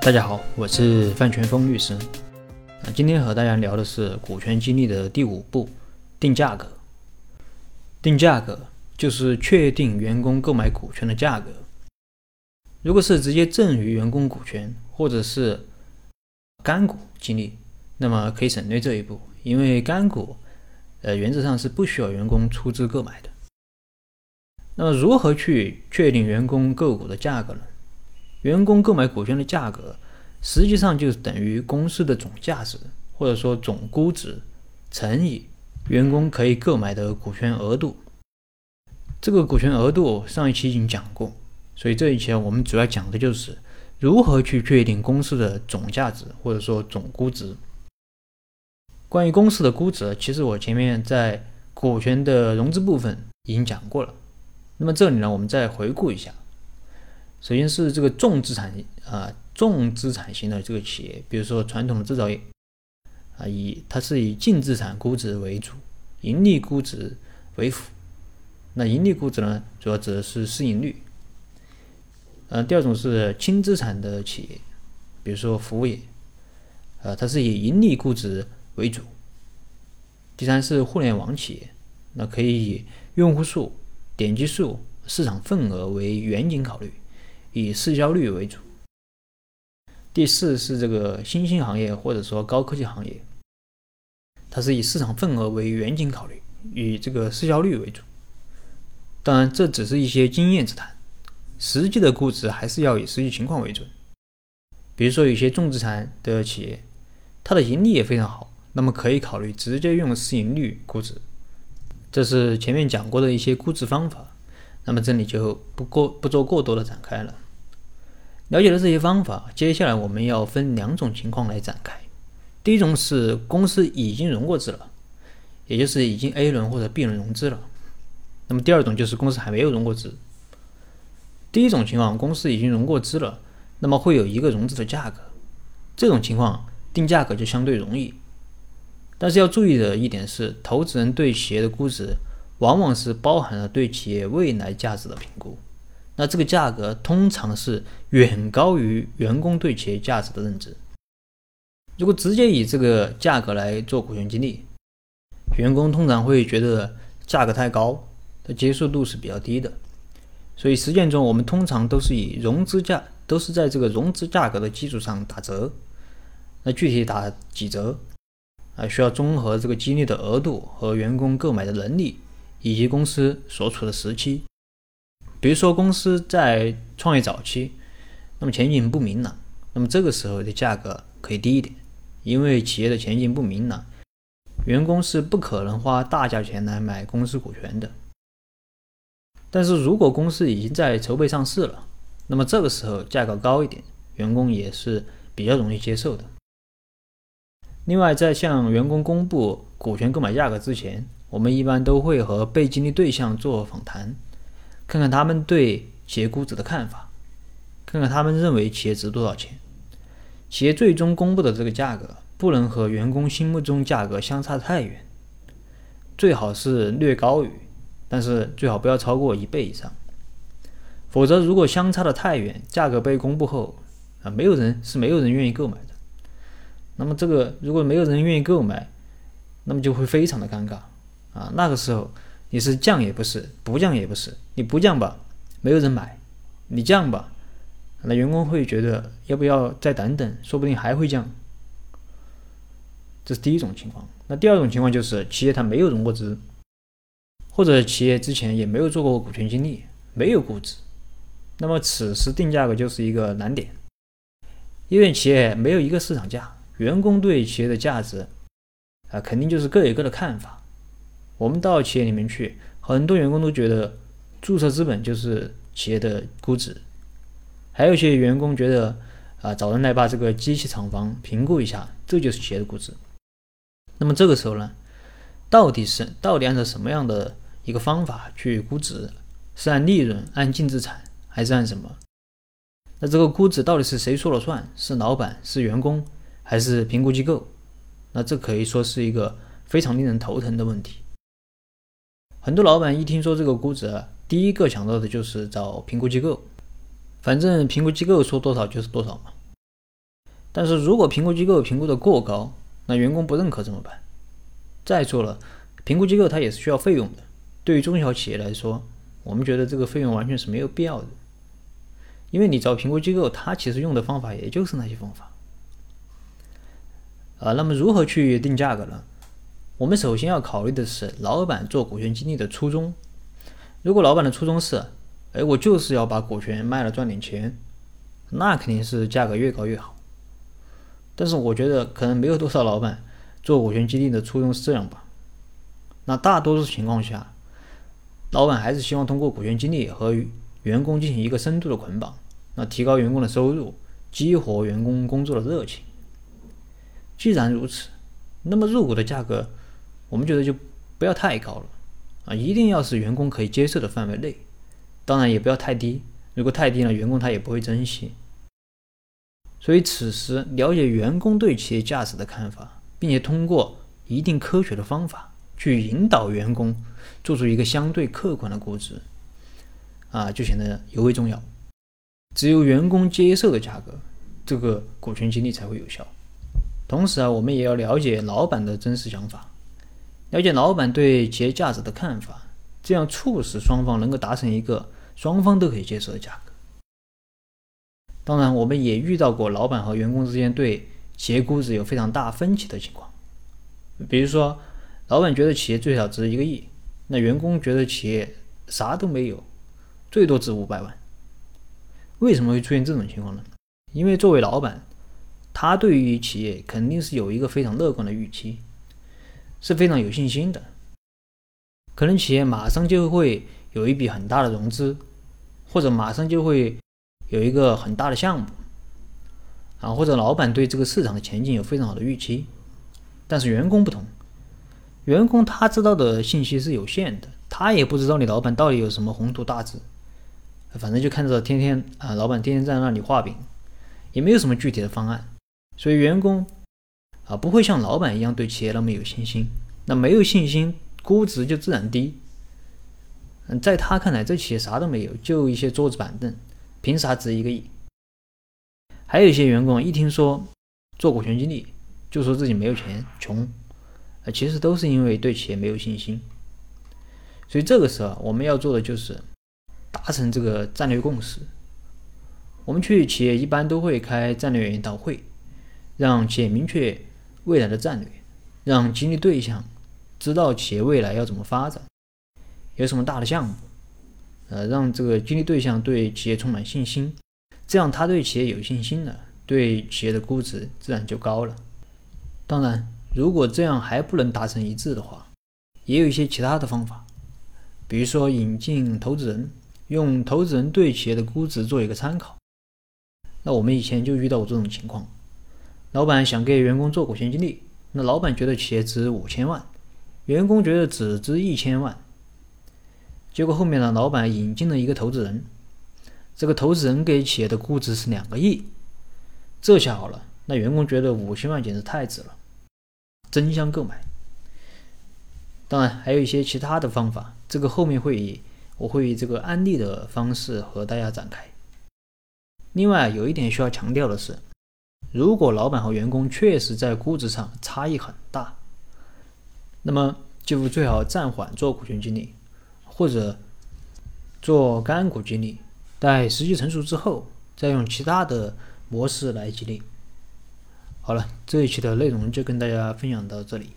大家好，我是范全峰律师。那今天和大家聊的是股权激励的第五步——定价格。定价格就是确定员工购买股权的价格。如果是直接赠与员工股权，或者是干股激励，那么可以省略这一步，因为干股，呃，原则上是不需要员工出资购买的。那么如何去确定员工购股的价格呢？员工购买股权的价格，实际上就是等于公司的总价值，或者说总估值乘以员工可以购买的股权额度。这个股权额度上一期已经讲过，所以这一期我们主要讲的就是如何去确定公司的总价值，或者说总估值。关于公司的估值，其实我前面在股权的融资部分已经讲过了。那么这里呢，我们再回顾一下。首先是这个重资产啊，重资产型的这个企业，比如说传统的制造业啊，以它是以净资产估值为主，盈利估值为辅。那盈利估值呢，主要指的是市盈率。呃，第二种是轻资产的企业，比如说服务业，呃，它是以盈利估值为主。第三是互联网企业，那可以以用户数、点击数、市场份额为远景考虑。以市销率为主。第四是这个新兴行业或者说高科技行业，它是以市场份额为远景考虑，以这个市销率为主。当然，这只是一些经验之谈，实际的估值还是要以实际情况为准。比如说，有些重资产的企业，它的盈利也非常好，那么可以考虑直接用市盈率估值。这是前面讲过的一些估值方法。那么这里就不过不做过多的展开了。了解了这些方法，接下来我们要分两种情况来展开。第一种是公司已经融过资了，也就是已经 A 轮或者 B 轮融资了。那么第二种就是公司还没有融过资。第一种情况，公司已经融过资了，那么会有一个融资的价格，这种情况定价格就相对容易。但是要注意的一点是，投资人对企业的估值。往往是包含了对企业未来价值的评估，那这个价格通常是远高于员工对企业价值的认知。如果直接以这个价格来做股权激励，员工通常会觉得价格太高，的接受度是比较低的。所以实践中，我们通常都是以融资价，都是在这个融资价格的基础上打折。那具体打几折啊？需要综合这个激励的额度和员工购买的能力。以及公司所处的时期，比如说公司在创业早期，那么前景不明朗，那么这个时候的价格可以低一点，因为企业的前景不明朗，员工是不可能花大价钱来买公司股权的。但是如果公司已经在筹备上市了，那么这个时候价格高一点，员工也是比较容易接受的。另外，在向员工公布股权购买价格之前，我们一般都会和被激励对象做访谈，看看他们对企业估值的看法，看看他们认为企业值多少钱。企业最终公布的这个价格不能和员工心目中价格相差太远，最好是略高于，但是最好不要超过一倍以上。否则，如果相差的太远，价格被公布后啊，没有人是没有人愿意购买的。那么这个如果没有人愿意购买，那么就会非常的尴尬。啊，那个时候你是降也不是，不降也不是。你不降吧，没有人买；你降吧，那员工会觉得要不要再等等，说不定还会降。这是第一种情况。那第二种情况就是企业它没有融过资，或者企业之前也没有做过股权激励，没有估值。那么此时定价格就是一个难点，因为企业没有一个市场价，员工对企业的价值啊，肯定就是各有各的看法。我们到企业里面去，很多员工都觉得注册资本就是企业的估值，还有些员工觉得啊，找人来把这个机器厂房评估一下，这就是企业的估值。那么这个时候呢，到底是到底按照什么样的一个方法去估值？是按利润、按净资产，还是按什么？那这个估值到底是谁说了算？是老板、是员工，还是评估机构？那这可以说是一个非常令人头疼的问题。很多老板一听说这个估值，第一个想到的就是找评估机构，反正评估机构说多少就是多少嘛。但是如果评估机构评估的过高，那员工不认可怎么办？再说了，评估机构它也是需要费用的。对于中小企业来说，我们觉得这个费用完全是没有必要的，因为你找评估机构，它其实用的方法也就是那些方法。啊，那么如何去定价格呢？我们首先要考虑的是老板做股权激励的初衷。如果老板的初衷是，哎，我就是要把股权卖了赚点钱，那肯定是价格越高越好。但是我觉得可能没有多少老板做股权激励的初衷是这样吧。那大多数情况下，老板还是希望通过股权激励和员工进行一个深度的捆绑，那提高员工的收入，激活员工工作的热情。既然如此，那么入股的价格，我们觉得就不要太高了啊，一定要是员工可以接受的范围内，当然也不要太低。如果太低了，员工他也不会珍惜。所以此时了解员工对企业价值的看法，并且通过一定科学的方法去引导员工做出一个相对客观的估值，啊，就显得尤为重要。只有员工接受的价格，这个股权激励才会有效。同时啊，我们也要了解老板的真实想法，了解老板对企业价值的看法，这样促使双方能够达成一个双方都可以接受的价格。当然，我们也遇到过老板和员工之间对企业估值有非常大分歧的情况，比如说，老板觉得企业最少值一个亿，那员工觉得企业啥都没有，最多值五百万。为什么会出现这种情况呢？因为作为老板。他对于企业肯定是有一个非常乐观的预期，是非常有信心的。可能企业马上就会有一笔很大的融资，或者马上就会有一个很大的项目，啊，或者老板对这个市场的前景有非常好的预期。但是员工不同，员工他知道的信息是有限的，他也不知道你老板到底有什么宏图大志，反正就看着天天啊，老板天天在那里画饼，也没有什么具体的方案。所以员工啊不会像老板一样对企业那么有信心，那没有信心，估值就自然低。嗯，在他看来，这企业啥都没有，就一些桌子板凳，凭啥值一个亿？还有一些员工一听说做股权激励，就说自己没有钱，穷，啊，其实都是因为对企业没有信心。所以这个时候我们要做的就是达成这个战略共识。我们去企业一般都会开战略研讨会。让企业明确未来的战略，让激励对象知道企业未来要怎么发展，有什么大的项目，呃，让这个激励对象对企业充满信心，这样他对企业有信心了，对企业的估值自然就高了。当然，如果这样还不能达成一致的话，也有一些其他的方法，比如说引进投资人，用投资人对企业的估值做一个参考。那我们以前就遇到过这种情况。老板想给员工做股权激励，那老板觉得企业值五千万，员工觉得只值一千万。结果后面呢，老板引进了一个投资人，这个投资人给企业的估值是两个亿，这下好了，那员工觉得五千万简直太值了，争相购买。当然还有一些其他的方法，这个后面会以我会以这个案例的方式和大家展开。另外有一点需要强调的是。如果老板和员工确实在估值上差异很大，那么就最好暂缓做股权激励，或者做干股激励，待时机成熟之后，再用其他的模式来激励。好了，这一期的内容就跟大家分享到这里。